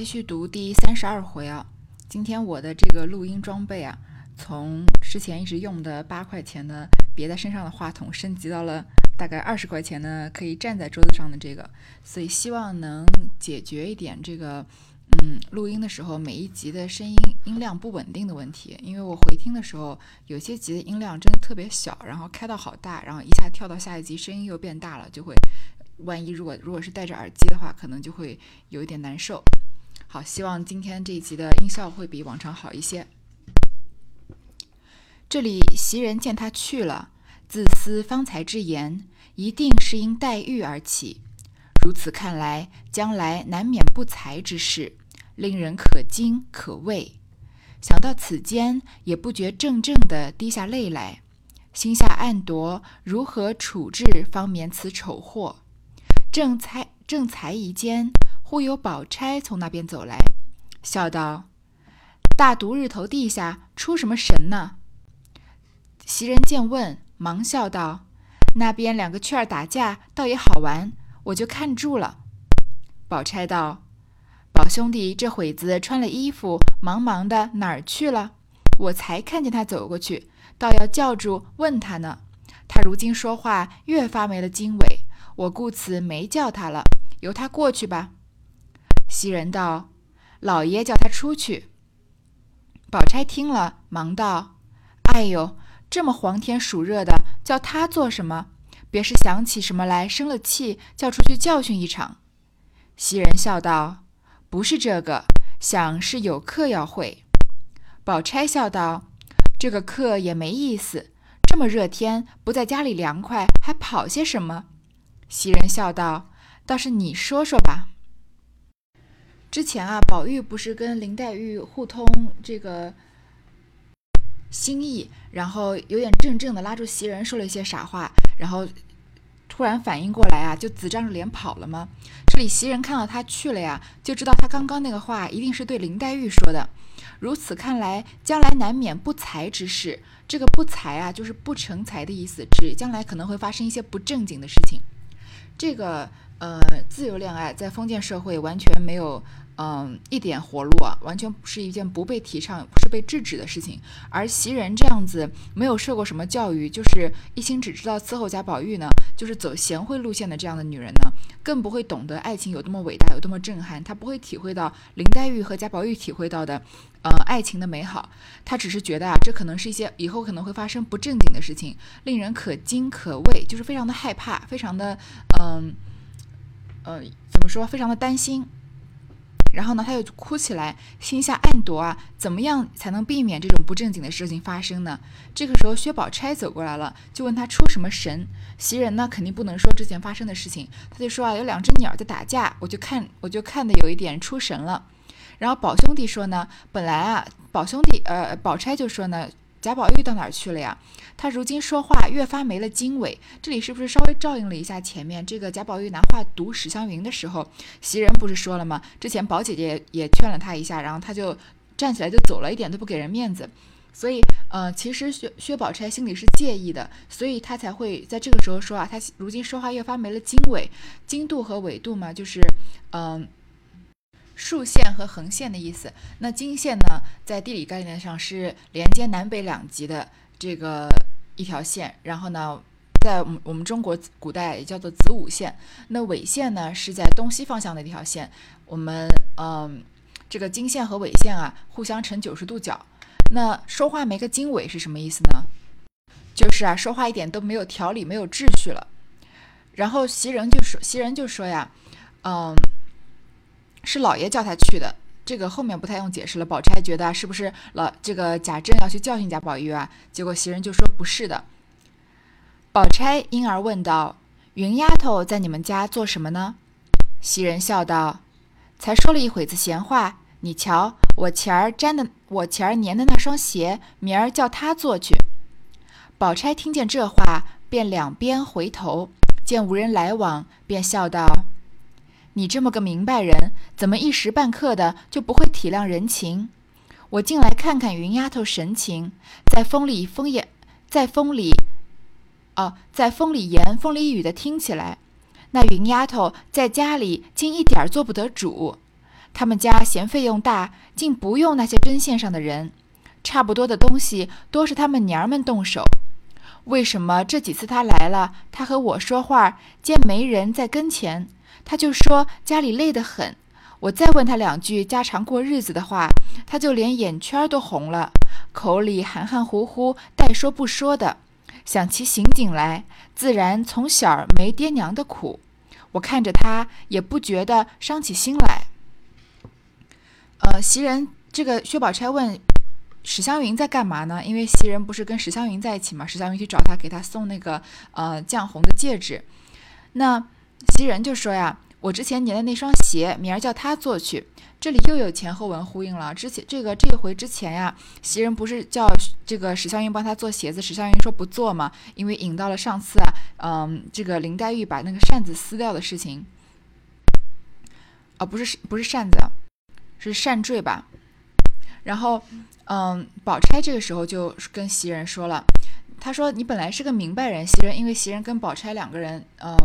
继续读第三十二回啊。今天我的这个录音装备啊，从之前一直用的八块钱的别在身上的话筒，升级到了大概二十块钱的可以站在桌子上的这个，所以希望能解决一点这个，嗯，录音的时候每一集的声音音量不稳定的问题。因为我回听的时候，有些集的音量真的特别小，然后开到好大，然后一下跳到下一集声音又变大了，就会。万一如果如果是戴着耳机的话，可能就会有一点难受。好，希望今天这一集的音效会比往常好一些。这里袭人见他去了，自思方才之言，一定是因黛玉而起。如此看来，将来难免不才之事，令人可惊可畏。想到此间，也不觉怔怔的滴下泪来，心下暗夺如何处置，方免此丑祸。正猜正猜疑间，忽有宝钗从那边走来，笑道：“大毒日头地下出什么神呢？”袭人见问，忙笑道：“那边两个雀儿打架，倒也好玩，我就看住了。”宝钗道：“宝兄弟这会子穿了衣服，忙忙的哪儿去了？我才看见他走过去，倒要叫住问他呢。他如今说话越发没了经纬。”我故此没叫他了，由他过去吧。袭人道：“老爷叫他出去。”宝钗听了，忙道：“哎呦，这么黄天暑热的，叫他做什么？别是想起什么来，生了气，叫出去教训一场。”袭人笑道：“不是这个，想是有课要会。”宝钗笑道：“这个课也没意思，这么热天，不在家里凉快，还跑些什么？”袭人笑道：“倒是你说说吧。之前啊，宝玉不是跟林黛玉互通这个心意，然后有点怔怔的拉住袭人说了一些傻话，然后突然反应过来啊，就紫张着脸跑了吗？这里袭人看到他去了呀，就知道他刚刚那个话一定是对林黛玉说的。如此看来，将来难免不才之事。这个不才啊，就是不成才的意思，指将来可能会发生一些不正经的事情。”这个呃，自由恋爱在封建社会完全没有，嗯，一点活路啊，完全是一件不被提倡、是被制止的事情。而袭人这样子没有受过什么教育，就是一心只知道伺候贾宝玉呢，就是走贤惠路线的这样的女人呢，更不会懂得爱情有多么伟大、有多么震撼。她不会体会到林黛玉和贾宝玉体会到的，呃，爱情的美好。她只是觉得啊，这可能是一些以后可能会发生不正经的事情，令人可惊可畏，就是非常的害怕，非常的。嗯，呃怎么说？非常的担心。然后呢，他又哭起来，心下暗夺啊，怎么样才能避免这种不正经的事情发生呢？这个时候，薛宝钗走过来了，就问他出什么神。袭人呢，肯定不能说之前发生的事情，他就说啊，有两只鸟在打架，我就看，我就看的有一点出神了。然后宝兄弟说呢，本来啊，宝兄弟，呃，宝钗就说呢。贾宝玉到哪儿去了呀？他如今说话越发没了经纬，这里是不是稍微照应了一下前面这个贾宝玉拿话堵史湘云的时候？袭人不是说了吗？之前宝姐姐也劝了他一下，然后他就站起来就走了，一点都不给人面子。所以，呃，其实薛薛宝钗心里是介意的，所以他才会在这个时候说啊，他如今说话越发没了经纬，经度和纬度嘛，就是，嗯。竖线和横线的意思。那经线呢，在地理概念上是连接南北两极的这个一条线。然后呢，在我们我们中国古代也叫做子午线。那纬线呢，是在东西方向的一条线。我们嗯，这个经线和纬线啊，互相成九十度角。那说话没个经纬是什么意思呢？就是啊，说话一点都没有条理，没有秩序了。然后袭人就说，袭人就说呀，嗯。是老爷叫他去的，这个后面不太用解释了。宝钗觉得是不是老这个贾政要去教训贾宝玉啊？结果袭人就说不是的。宝钗因而问道：“云丫头在你们家做什么呢？”袭人笑道：“才说了一会子闲话，你瞧我前儿粘的，我前儿粘的那双鞋，明儿叫她做去。”宝钗听见这话，便两边回头，见无人来往，便笑道。你这么个明白人，怎么一时半刻的就不会体谅人情？我进来看看云丫头神情，在风里风言，在风里，哦，在风里言风里语的听起来，那云丫头在家里竟一点做不得主。他们家嫌费用大，竟不用那些针线上的人，差不多的东西多是他们娘儿们动手。为什么这几次他来了，他和我说话，见没人在跟前，他就说家里累得很。我再问他两句家常过日子的话，他就连眼圈都红了，口里含含糊糊，带说不说的。想起刑警来，自然从小没爹娘的苦。我看着他，也不觉得伤起心来。呃，袭人这个薛宝钗问史湘云在干嘛呢？因为袭人不是跟史湘云在一起嘛，史湘云去找他，给他送那个呃绛红的戒指。那袭人就说呀。我之前粘的那双鞋，明儿叫他做去。这里又有前后文呼应了。之前这个这回之前呀，袭人不是叫这个史湘云帮他做鞋子，史湘云说不做嘛，因为引到了上次啊，嗯，这个林黛玉把那个扇子撕掉的事情。啊，不是不是扇子，是扇坠吧？然后，嗯，宝钗这个时候就跟袭人说了，他说你本来是个明白人，袭人，因为袭人跟宝钗两个人，嗯。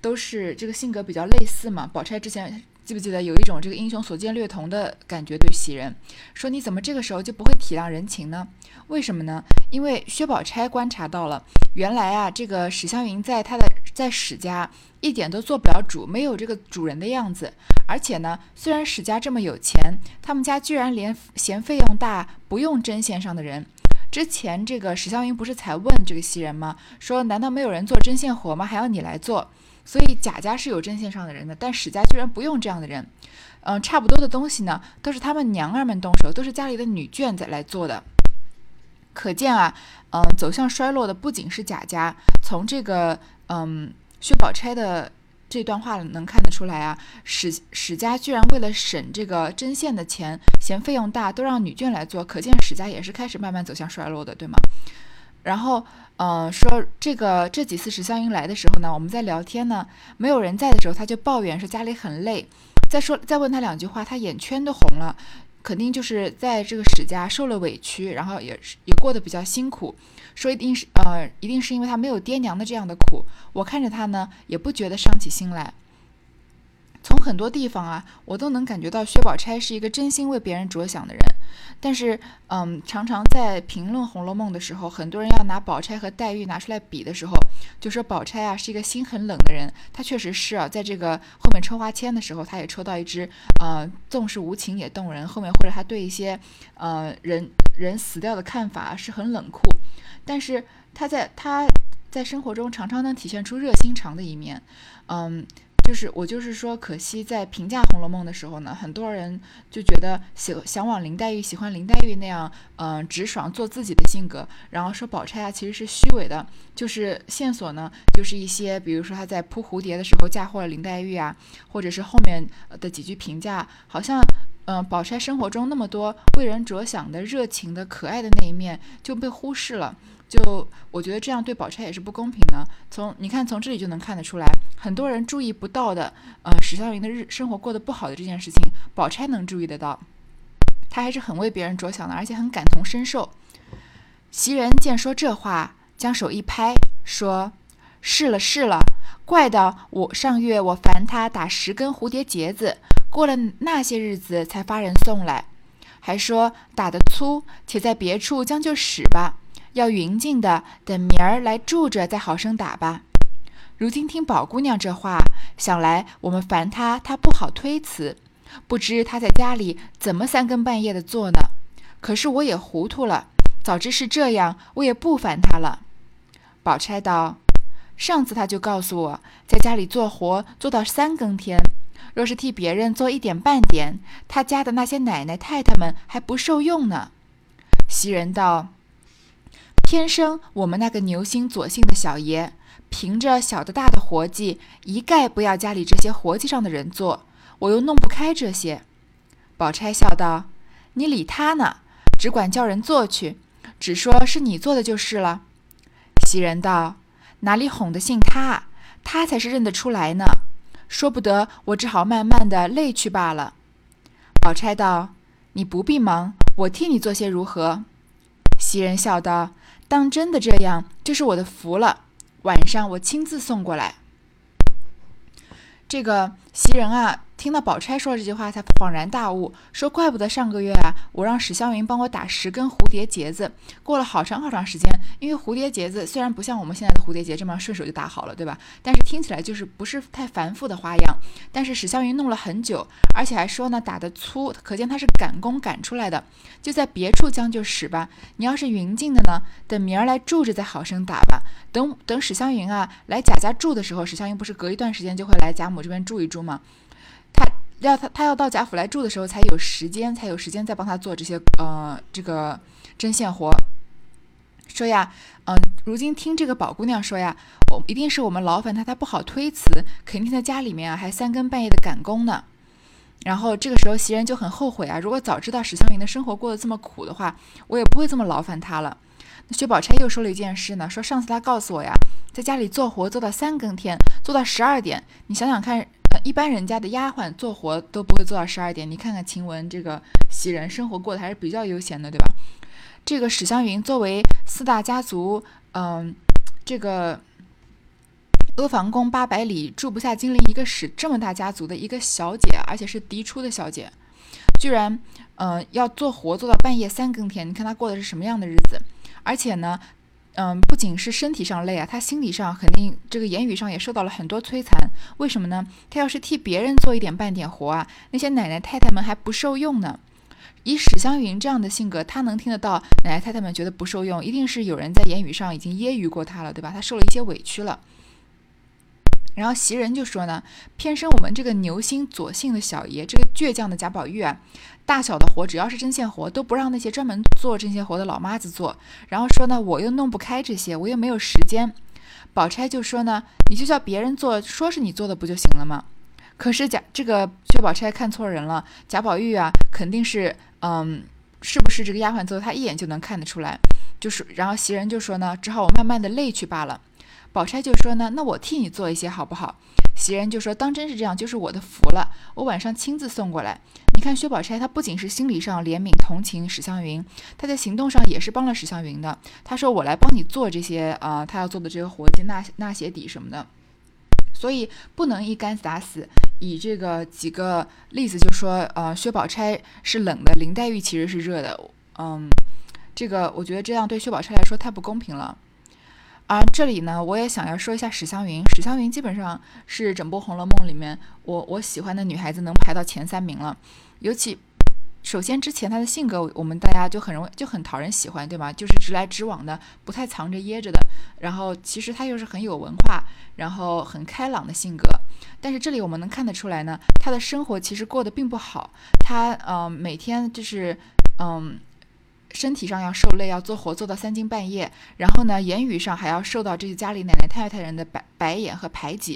都是这个性格比较类似嘛。宝钗之前记不记得有一种这个英雄所见略同的感觉对袭人，说你怎么这个时候就不会体谅人情呢？为什么呢？因为薛宝钗观察到了，原来啊这个史湘云在她的在史家一点都做不了主，没有这个主人的样子。而且呢，虽然史家这么有钱，他们家居然连嫌费用大不用针线上的人。之前这个史湘云不是才问这个袭人吗？说难道没有人做针线活吗？还要你来做？所以贾家是有针线上的人的，但史家居然不用这样的人。嗯，差不多的东西呢，都是他们娘儿们动手，都是家里的女眷在来做的。可见啊，嗯，走向衰落的不仅是贾家。从这个嗯薛宝钗的这段话能看得出来啊，史史家居然为了省这个针线的钱，嫌费用大，都让女眷来做，可见史家也是开始慢慢走向衰落的，对吗？然后。嗯，说这个这几次史湘云来的时候呢，我们在聊天呢，没有人在的时候，他就抱怨说家里很累。再说再问他两句话，他眼圈都红了，肯定就是在这个史家受了委屈，然后也是也过得比较辛苦。说一定是呃，一定是因为他没有爹娘的这样的苦。我看着他呢，也不觉得伤起心来。从很多地方啊，我都能感觉到薛宝钗是一个真心为别人着想的人。但是，嗯，常常在评论《红楼梦》的时候，很多人要拿宝钗和黛玉拿出来比的时候，就说宝钗啊是一个心很冷的人。她确实是啊，在这个后面抽花签的时候，她也抽到一支，呃，纵是无情也动人。后面或者她对一些，呃，人人死掉的看法是很冷酷。但是她在她在生活中常常能体现出热心肠的一面，嗯。就是我就是说，可惜在评价《红楼梦》的时候呢，很多人就觉得喜想往林黛玉，喜欢林黛玉那样，嗯，直爽做自己的性格。然后说宝钗啊，其实是虚伪的。就是线索呢，就是一些，比如说她在扑蝴蝶的时候嫁祸了林黛玉啊，或者是后面的几句评价，好像，嗯，宝钗生活中那么多为人着想的、热情的、可爱的那一面就被忽视了。就我觉得这样对宝钗也是不公平的。从你看，从这里就能看得出来，很多人注意不到的，呃，史湘云的日生活过得不好的这件事情，宝钗能注意得到，她还是很为别人着想的，而且很感同身受。袭人见说这话，将手一拍，说：“是了是了，怪到我上月我烦他打十根蝴蝶结子，过了那些日子才发人送来，还说打得粗，且在别处将就使吧。”要匀净的，等明儿来住着再好生打吧。如今听宝姑娘这话，想来我们烦她，她不好推辞。不知她在家里怎么三更半夜的做呢？可是我也糊涂了，早知是这样，我也不烦她了。宝钗道：“上次她就告诉我，在家里做活做到三更天，若是替别人做一点半点，他家的那些奶奶太太们还不受用呢。”袭人道。天生我们那个牛心左姓的小爷，凭着小的大的活计，一概不要家里这些活计上的人做，我又弄不开这些。宝钗笑道：“你理他呢，只管叫人做去，只说是你做的就是了。”袭人道：“哪里哄得信他？他才是认得出来呢。说不得，我只好慢慢的累去罢了。”宝钗道：“你不必忙，我替你做些如何？”袭人笑道。当真的这样，就是我的福了。晚上我亲自送过来。这个袭人啊。听到宝钗说了这句话，才恍然大悟，说：“怪不得上个月啊，我让史湘云帮我打十根蝴蝶结子，过了好长好长时间。因为蝴蝶结子虽然不像我们现在的蝴蝶结这么顺手就打好了，对吧？但是听起来就是不是太繁复的花样。但是史湘云弄了很久，而且还说呢，打得粗，可见他是赶工赶出来的。就在别处将就使吧。你要是云静的呢，等明儿来住着再好生打吧。等等史湘云啊来贾家住的时候，史湘云不是隔一段时间就会来贾母这边住一住吗？”他要他他要到贾府来住的时候，才有时间，才有时间再帮他做这些呃这个针线活。说呀，嗯，如今听这个宝姑娘说呀，我一定是我们劳烦她，她不好推辞，肯定在家里面啊还三更半夜的赶工呢。然后这个时候袭人就很后悔啊，如果早知道史湘云的生活过得这么苦的话，我也不会这么劳烦她了。薛宝钗又说了一件事呢，说上次她告诉我呀，在家里做活做到三更天，做到十二点，你想想看。呃，一般人家的丫鬟做活都不会做到十二点。你看看晴雯这个袭人，生活过得还是比较悠闲的，对吧？这个史湘云作为四大家族，嗯，这个阿房宫八百里住不下金陵一个史这么大家族的一个小姐，而且是嫡出的小姐，居然，嗯，要做活做到半夜三更天。你看她过的是什么样的日子？而且呢？嗯，不仅是身体上累啊，他心理上肯定这个言语上也受到了很多摧残。为什么呢？他要是替别人做一点半点活啊，那些奶奶太太们还不受用呢。以史湘云这样的性格，她能听得到奶奶太太们觉得不受用，一定是有人在言语上已经揶揄过她了，对吧？她受了一些委屈了。然后袭人就说呢，偏生我们这个牛心左姓的小爷，这个倔强的贾宝玉啊，大小的活只要是针线活，都不让那些专门做针线活的老妈子做。然后说呢，我又弄不开这些，我又没有时间。宝钗就说呢，你就叫别人做，说是你做的不就行了吗？可是贾这个薛宝钗看错人了，贾宝玉啊，肯定是嗯，是不是这个丫鬟做的，他一眼就能看得出来。就是，然后袭人就说呢，只好我慢慢的累去罢了。宝钗就说呢，那我替你做一些好不好？袭人就说，当真是这样，就是我的福了。我晚上亲自送过来。你看薛宝钗，她不仅是心理上怜悯同情史湘云，她在行动上也是帮了史湘云的。她说我来帮你做这些啊，她要做的这个活计、纳纳鞋底什么的。所以不能一竿子打死。以这个几个例子就说，呃，薛宝钗是冷的，林黛玉其实是热的。嗯，这个我觉得这样对薛宝钗来说太不公平了。而这里呢，我也想要说一下史湘云。史湘云基本上是整部《红楼梦》里面我我喜欢的女孩子，能排到前三名了。尤其，首先之前她的性格，我们大家就很容易就很讨人喜欢，对吗？就是直来直往的，不太藏着掖着的。然后其实她又是很有文化，然后很开朗的性格。但是这里我们能看得出来呢，她的生活其实过得并不好。她嗯，每天就是嗯。身体上要受累，要做活做到三更半夜，然后呢，言语上还要受到这些家里奶奶太太人的白白眼和排挤。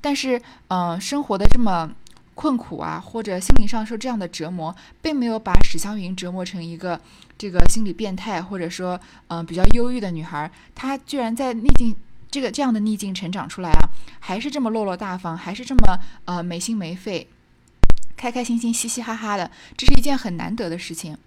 但是，嗯，生活的这么困苦啊，或者心灵上受这样的折磨，并没有把史湘云折磨成一个这个心理变态，或者说，嗯，比较忧郁的女孩。她居然在逆境这个这样的逆境成长出来啊，还是这么落落大方，还是这么呃没心没肺，开开心心，嘻嘻哈哈的，这是一件很难得的事情。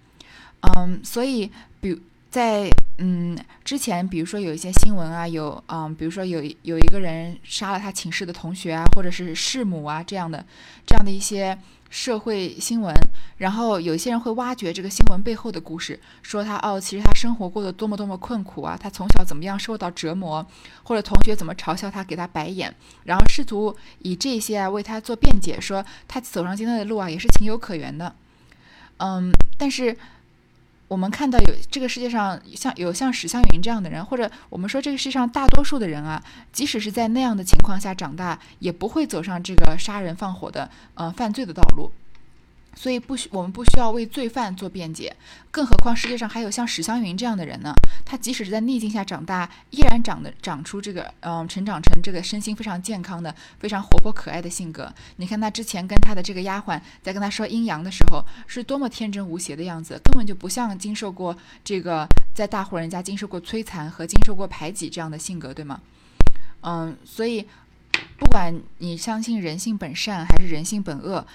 嗯，所以，比在嗯之前，比如说有一些新闻啊，有嗯，比如说有有一个人杀了他寝室的同学啊，或者是弑母啊这样的这样的一些社会新闻，然后有些人会挖掘这个新闻背后的故事，说他哦，其实他生活过得多么多么困苦啊，他从小怎么样受到折磨，或者同学怎么嘲笑他，给他白眼，然后试图以这些啊为他做辩解，说他走上今天的路啊也是情有可原的，嗯，但是。我们看到有这个世界上像有像史湘云这样的人，或者我们说这个世界上大多数的人啊，即使是在那样的情况下长大，也不会走上这个杀人放火的呃犯罪的道路。所以不需我们不需要为罪犯做辩解，更何况世界上还有像史湘云这样的人呢？他即使是在逆境下长大，依然长得长出这个嗯，成长成这个身心非常健康的、非常活泼可爱的性格。你看他之前跟他的这个丫鬟在跟他说阴阳的时候，是多么天真无邪的样子，根本就不像经受过这个在大户人家经受过摧残和经受过排挤这样的性格，对吗？嗯，所以不管你相信人性本善还是人性本恶。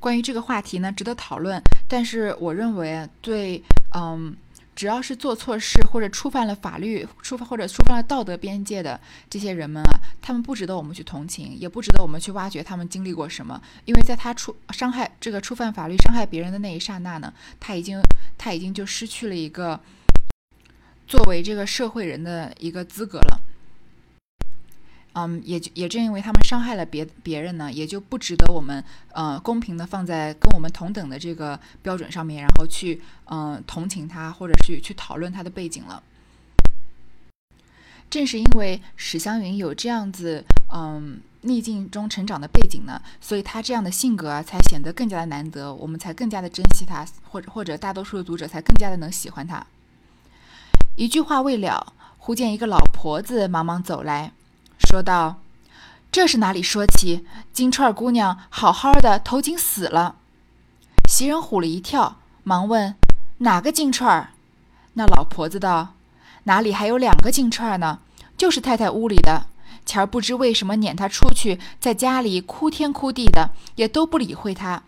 关于这个话题呢，值得讨论。但是我认为，对，嗯，只要是做错事或者触犯了法律、触犯或者触犯了道德边界的这些人们啊，他们不值得我们去同情，也不值得我们去挖掘他们经历过什么，因为在他触伤害这个触犯法律、伤害别人的那一刹那呢，他已经他已经就失去了一个作为这个社会人的一个资格了。嗯，也也正因为他们伤害了别别人呢，也就不值得我们呃公平的放在跟我们同等的这个标准上面，然后去嗯同情他，或者是去讨论他的背景了。正是因为史湘云有这样子嗯逆境中成长的背景呢，所以他这样的性格啊，才显得更加的难得，我们才更加的珍惜他，或者或者大多数的读者才更加的能喜欢他。一句话未了，忽见一个老婆子忙忙走来。说道：“这是哪里说起？金钏姑娘好好的，头颈死了。”袭人唬了一跳，忙问：“哪个金钏？”那老婆子道：“哪里还有两个金钏呢？就是太太屋里的。前儿不知为什么撵她出去，在家里哭天哭地的，也都不理会她。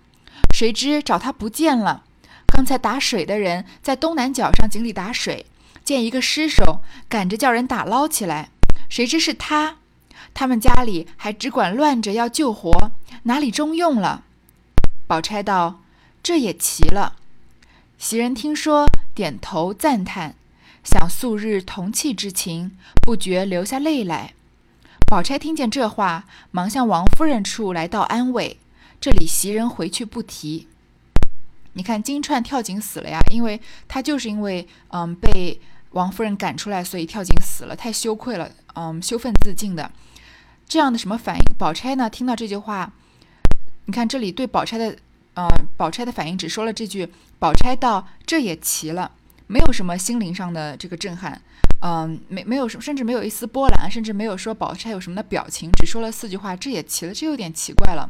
谁知找她不见了。刚才打水的人在东南角上井里打水，见一个尸首，赶着叫人打捞起来。谁知是他。”他们家里还只管乱着要救活，哪里中用了？宝钗道：“这也奇了。”袭人听说，点头赞叹，想素日同气之情，不觉流下泪来。宝钗听见这话，忙向王夫人处来道安慰。这里袭人回去不提。你看金钏跳井死了呀，因为她就是因为嗯被王夫人赶出来，所以跳井死了，太羞愧了，嗯羞愤自尽的。这样的什么反应？宝钗呢？听到这句话，你看这里对宝钗的，呃，宝钗的反应只说了这句。宝钗道：“这也奇了，没有什么心灵上的这个震撼，嗯，没没有什么，甚至没有一丝波澜，甚至没有说宝钗有什么的表情，只说了四句话，这也奇了，这有点奇怪了。”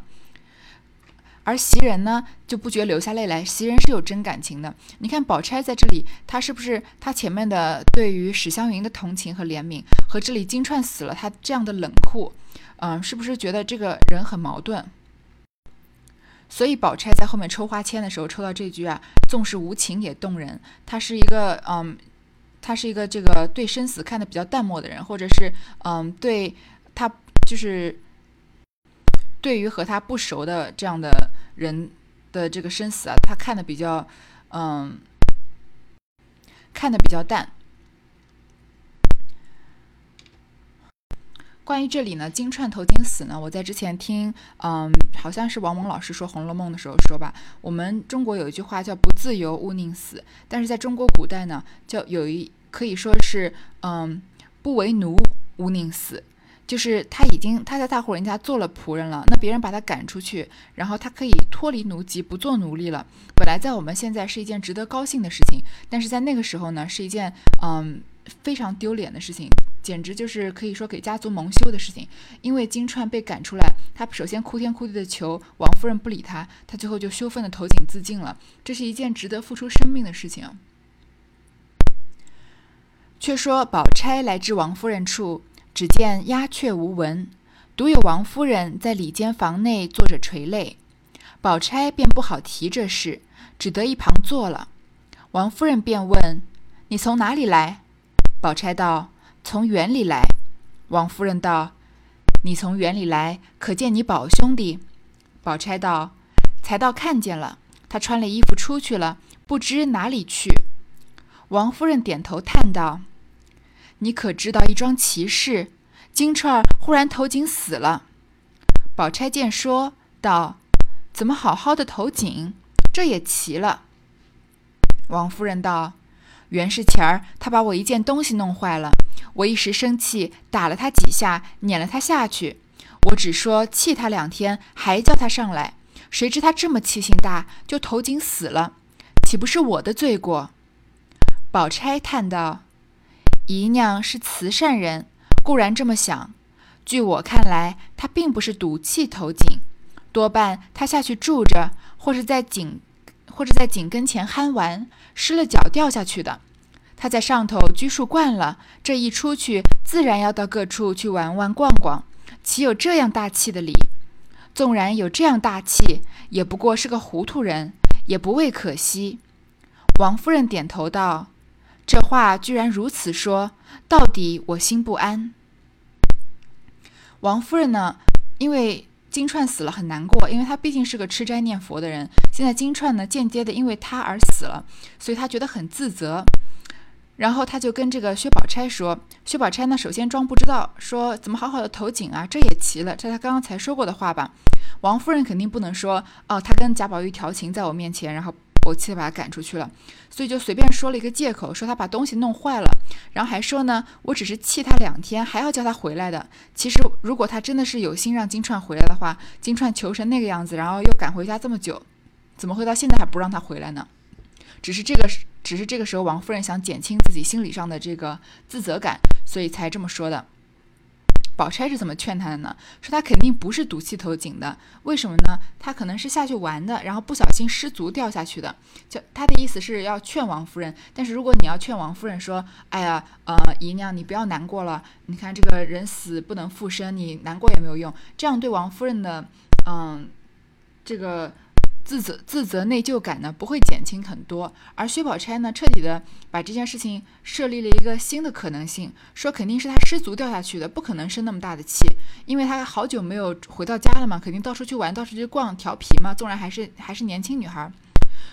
而袭人呢，就不觉流下泪来。袭人是有真感情的。你看宝钗在这里，她是不是她前面的对于史湘云的同情和怜悯，和这里金钏死了她这样的冷酷，嗯，是不是觉得这个人很矛盾？所以宝钗在后面抽花签的时候抽到这句啊，纵是无情也动人。她是一个嗯，她是一个这个对生死看得比较淡漠的人，或者是嗯，对她就是。对于和他不熟的这样的人的这个生死啊，他看的比较，嗯，看的比较淡。关于这里呢，金钏投井死呢，我在之前听，嗯，好像是王蒙老师说《红楼梦》的时候说吧，我们中国有一句话叫“不自由勿宁死”，但是在中国古代呢，叫有一可以说是，嗯，“不为奴勿宁死”。就是他已经他在大户人家做了仆人了，那别人把他赶出去，然后他可以脱离奴籍，不做奴隶了。本来在我们现在是一件值得高兴的事情，但是在那个时候呢，是一件嗯非常丢脸的事情，简直就是可以说给家族蒙羞的事情。因为金钏被赶出来，他首先哭天哭地的求王夫人不理他，他最后就羞愤的投井自尽了。这是一件值得付出生命的事情。却说宝钗来至王夫人处。只见鸦雀无闻，独有王夫人在里间房内坐着垂泪。宝钗便不好提这事，只得一旁坐了。王夫人便问：“你从哪里来？”宝钗道：“从园里来。”王夫人道：“你从园里来，可见你宝兄弟？”宝钗道：“才到看见了，他穿了衣服出去了，不知哪里去。”王夫人点头叹道。你可知道一桩奇事？金钏儿忽然投井死了。宝钗见说道：“怎么好好的投井？这也奇了。”王夫人道：“原是前儿他把我一件东西弄坏了，我一时生气，打了他几下，撵了他下去。我只说气他两天，还叫他上来。谁知他这么气性大，就投井死了，岂不是我的罪过？”宝钗叹道。姨娘是慈善人，固然这么想。据我看来，她并不是赌气投井，多半她下去住着，或是在井，或者在井跟前憨玩，失了脚掉下去的。她在上头拘束惯了，这一出去，自然要到各处去玩玩逛逛，岂有这样大气的理？纵然有这样大气，也不过是个糊涂人，也不为可惜。王夫人点头道：“这话居然如此说，到底我心不安。王夫人呢，因为金钏死了很难过，因为她毕竟是个吃斋念佛的人。现在金钏呢，间接的因为她而死了，所以她觉得很自责。然后他就跟这个薛宝钗说：“薛宝钗呢，首先装不知道，说怎么好好的投井啊，这也奇了，这他刚刚才说过的话吧？王夫人肯定不能说哦，他跟贾宝玉调情在我面前，然后我气得把他赶出去了，所以就随便说了一个借口，说他把东西弄坏了，然后还说呢，我只是气他两天，还要叫他回来的。其实如果他真的是有心让金钏回来的话，金钏求成那个样子，然后又赶回家这么久，怎么会到现在还不让他回来呢？只是这个。”只是这个时候，王夫人想减轻自己心理上的这个自责感，所以才这么说的。宝钗是怎么劝他的呢？说他肯定不是赌气投井的，为什么呢？他可能是下去玩的，然后不小心失足掉下去的。就他的意思是要劝王夫人，但是如果你要劝王夫人说：“哎呀，呃，姨娘你不要难过了，你看这个人死不能复生，你难过也没有用。”这样对王夫人的，嗯，这个。自责、自责、内疚感呢，不会减轻很多。而薛宝钗呢，彻底的把这件事情设立了一个新的可能性，说肯定是她失足掉下去的，不可能生那么大的气，因为她好久没有回到家了嘛，肯定到处去玩，到处去逛，调皮嘛。纵然还是还是年轻女孩，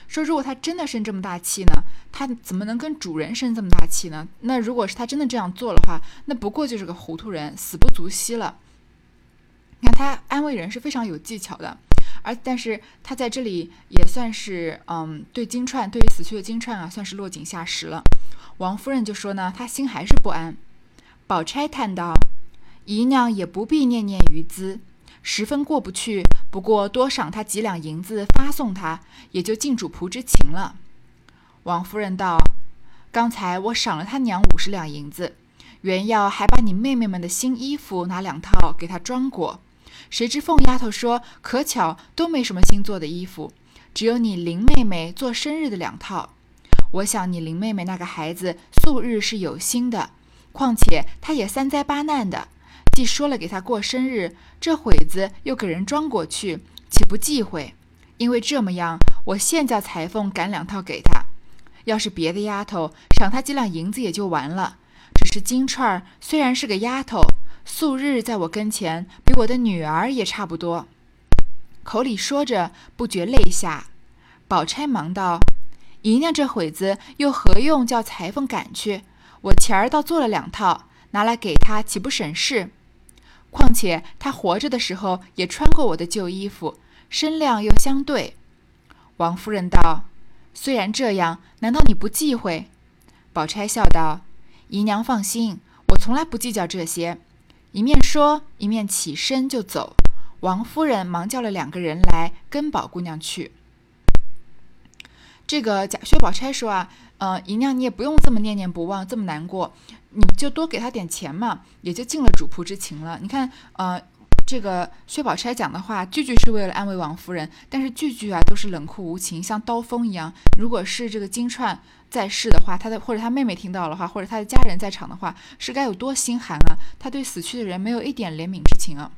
说如果她真的生这么大气呢，她怎么能跟主人生这么大气呢？那如果是她真的这样做的话，那不过就是个糊涂人，死不足惜了。你看她安慰人是非常有技巧的。而但是他在这里也算是，嗯，对金钏，对于死去的金钏啊，算是落井下石了。王夫人就说呢，她心还是不安。宝钗叹道：“姨娘也不必念念于兹，十分过不去。不过多赏他几两银子，发送他，也就尽主仆之情了。”王夫人道：“刚才我赏了他娘五十两银子，原要还把你妹妹们的新衣服拿两套给他装过。”谁知凤丫头说：“可巧都没什么新做的衣服，只有你林妹妹做生日的两套。我想你林妹妹那个孩子素日是有心的，况且她也三灾八难的，既说了给她过生日，这会子又给人装过去，岂不忌讳？因为这么样，我现叫裁缝赶两套给她。要是别的丫头，赏她几两银子也就完了。只是金钏儿虽然是个丫头。”素日在我跟前，比我的女儿也差不多。口里说着，不觉泪下。宝钗忙道：“姨娘这会子又何用叫裁缝赶去？我前儿倒做了两套，拿来给她，岂不省事？况且她活着的时候也穿过我的旧衣服，身量又相对。”王夫人道：“虽然这样，难道你不忌讳？”宝钗笑道：“姨娘放心，我从来不计较这些。”一面说，一面起身就走。王夫人忙叫了两个人来跟宝姑娘去。这个贾薛宝钗说啊，呃，姨娘你也不用这么念念不忘，这么难过，你就多给他点钱嘛，也就尽了主仆之情了。你看，呃，这个薛宝钗讲的话，句句是为了安慰王夫人，但是句句啊都是冷酷无情，像刀锋一样。如果是这个金钏。在世的话，他的或者他妹妹听到的话，或者他的家人在场的话，是该有多心寒啊！他对死去的人没有一点怜悯之情啊。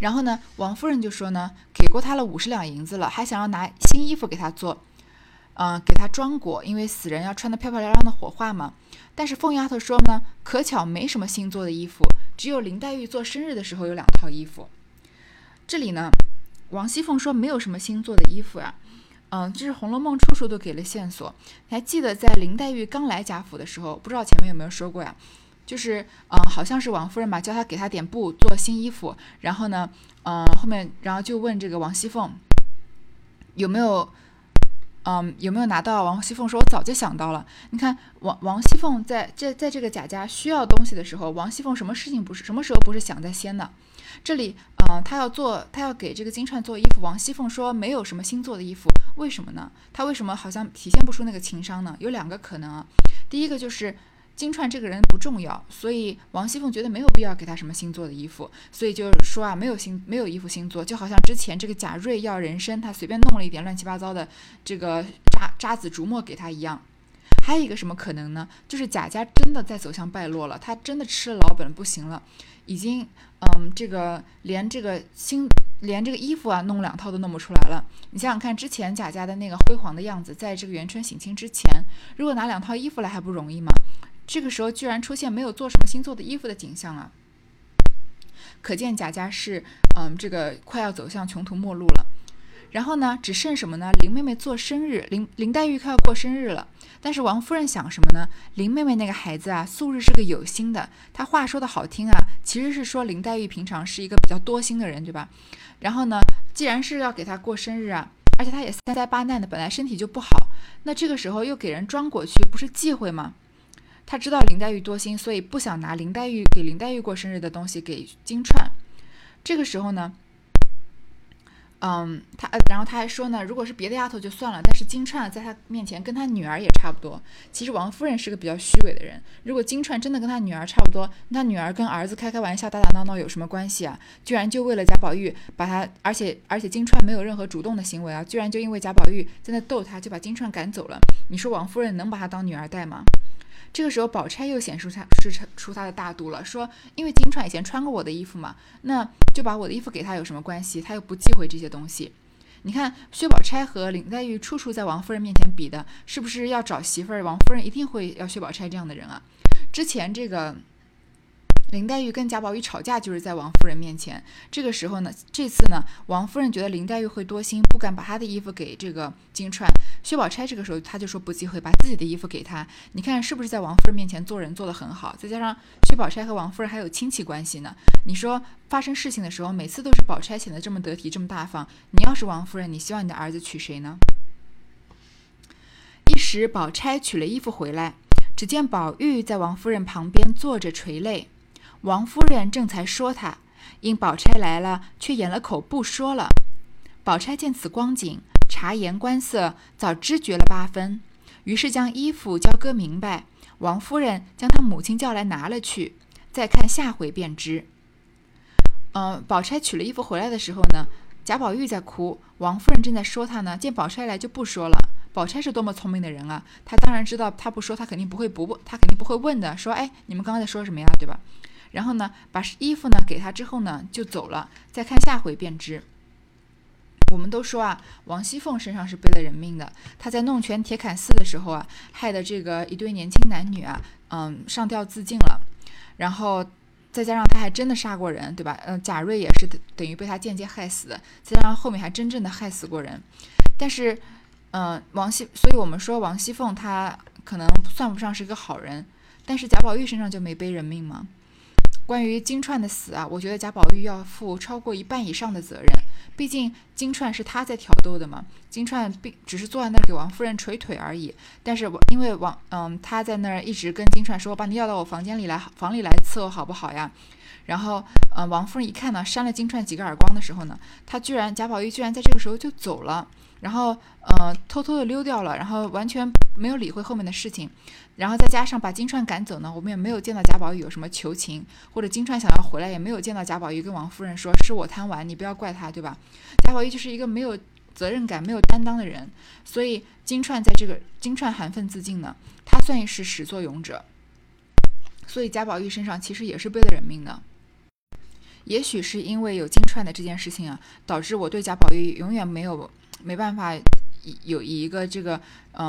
然后呢，王夫人就说呢，给过他了五十两银子了，还想要拿新衣服给他做，嗯，给他装裹，因为死人要穿的漂漂亮亮的火化嘛。但是凤丫头说呢，可巧没什么新做的衣服，只有林黛玉做生日的时候有两套衣服。这里呢，王熙凤说没有什么新做的衣服呀。嗯，这是《红楼梦》处处都给了线索。还记得在林黛玉刚来贾府的时候，不知道前面有没有说过呀？就是，嗯，好像是王夫人吧，叫她给她点布做新衣服。然后呢，嗯，后面然后就问这个王熙凤有没有，嗯，有没有拿到？王熙凤说：“我早就想到了。”你看，王王熙凤在这在这个贾家需要东西的时候，王熙凤什么事情不是什么时候不是想在先的？这里，嗯，他要做，他要给这个金钏做衣服。王熙凤说没有什么新做的衣服，为什么呢？他为什么好像体现不出那个情商呢？有两个可能啊。第一个就是金钏这个人不重要，所以王熙凤觉得没有必要给他什么新做的衣服，所以就是说啊，没有新没有衣服新做，就好像之前这个贾瑞要人参，他随便弄了一点乱七八糟的这个渣渣子竹墨给他一样。还有一个什么可能呢？就是贾家真的在走向败落了，他真的吃了老本不行了。已经，嗯，这个连这个新连这个衣服啊弄两套都弄不出来了。你想想看，之前贾家的那个辉煌的样子，在这个元春省亲之前，如果拿两套衣服来还不容易吗？这个时候居然出现没有做什么新做的衣服的景象啊！可见贾家是嗯，这个快要走向穷途末路了。然后呢，只剩什么呢？林妹妹做生日，林林黛玉快要过生日了。但是王夫人想什么呢？林妹妹那个孩子啊，素日是个有心的。她话说的好听啊，其实是说林黛玉平常是一个比较多心的人，对吧？然后呢，既然是要给她过生日啊，而且她也三灾八难的，本来身体就不好，那这个时候又给人装过去，不是忌讳吗？她知道林黛玉多心，所以不想拿林黛玉给林黛玉过生日的东西给金钏。这个时候呢？嗯，他，然后他还说呢，如果是别的丫头就算了，但是金钏在他面前跟他女儿也差不多。其实王夫人是个比较虚伪的人，如果金钏真的跟他女儿差不多，那女儿跟儿子开开玩笑、打打闹闹有什么关系啊？居然就为了贾宝玉把他，而且而且金钏没有任何主动的行为啊，居然就因为贾宝玉在那逗他，就把金钏赶走了。你说王夫人能把她当女儿带吗？这个时候，宝钗又显示出她是出她的大度了，说：“因为金钏以前穿过我的衣服嘛，那就把我的衣服给她有什么关系？她又不忌讳这些东西。你看，薛宝钗和林黛玉处处在王夫人面前比的，是不是要找媳妇儿？王夫人一定会要薛宝钗这样的人啊。之前这个。”林黛玉跟贾宝玉吵架，就是在王夫人面前。这个时候呢，这次呢，王夫人觉得林黛玉会多心，不敢把她的衣服给这个金钏。薛宝钗这个时候，她就说不忌讳，把自己的衣服给她。你看是不是在王夫人面前做人做得很好？再加上薛宝钗和王夫人还有亲戚关系呢。你说发生事情的时候，每次都是宝钗显得这么得体，这么大方。你要是王夫人，你希望你的儿子娶谁呢？一时宝钗取了衣服回来，只见宝玉在王夫人旁边坐着垂泪。王夫人正才说他，因宝钗来了，却掩了口不说了。宝钗见此光景，察言观色，早知觉了八分，于是将衣服交割明白。王夫人将她母亲叫来拿了去，再看下回便知。嗯，宝钗取了衣服回来的时候呢，贾宝玉在哭，王夫人正在说他呢。见宝钗来就不说了。宝钗是多么聪明的人啊，她当然知道，她不说，她肯定不会不问，她肯定不会问的。说，哎，你们刚刚在说什么呀？对吧？然后呢，把衣服呢给他之后呢，就走了。再看下回便知。我们都说啊，王熙凤身上是背了人命的。她在弄权铁槛寺的时候啊，害得这个一对年轻男女啊，嗯，上吊自尽了。然后再加上她还真的杀过人，对吧？嗯，贾瑞也是等于被她间接害死的。再加上后面还真正的害死过人。但是，嗯，王熙，所以我们说王熙凤她可能算不上是一个好人。但是贾宝玉身上就没背人命吗？关于金钏的死啊，我觉得贾宝玉要负超过一半以上的责任。毕竟金钏是他在挑逗的嘛，金钏并只是坐在那儿给王夫人捶腿而已。但是因为王嗯他在那儿一直跟金钏说，把你要到我房间里来，房里来伺候好不好呀？然后呃王夫人一看呢，扇了金钏几个耳光的时候呢，他居然贾宝玉居然在这个时候就走了。然后，呃，偷偷的溜掉了，然后完全没有理会后面的事情，然后再加上把金钏赶走呢，我们也没有见到贾宝玉有什么求情，或者金钏想要回来，也没有见到贾宝玉跟王夫人说是我贪玩，你不要怪他，对吧？贾宝玉就是一个没有责任感、没有担当的人，所以金钏在这个金钏含愤自尽呢，他算是始作俑者，所以贾宝玉身上其实也是背了人命的。也许是因为有金钏的这件事情啊，导致我对贾宝玉永远没有。没办法，有以一个这个嗯，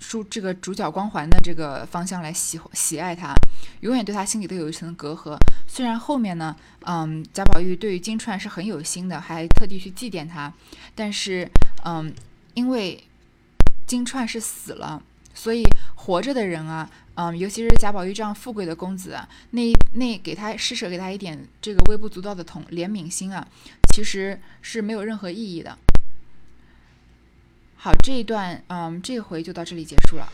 主这个主角光环的这个方向来喜喜爱他，永远对他心里都有一层隔阂。虽然后面呢，嗯，贾宝玉对于金钏是很有心的，还特地去祭奠他，但是嗯，因为金钏是死了，所以活着的人啊，嗯，尤其是贾宝玉这样富贵的公子啊，那那给他施舍给他一点这个微不足道的同怜悯心啊，其实是没有任何意义的。好，这一段，嗯，这回就到这里结束了。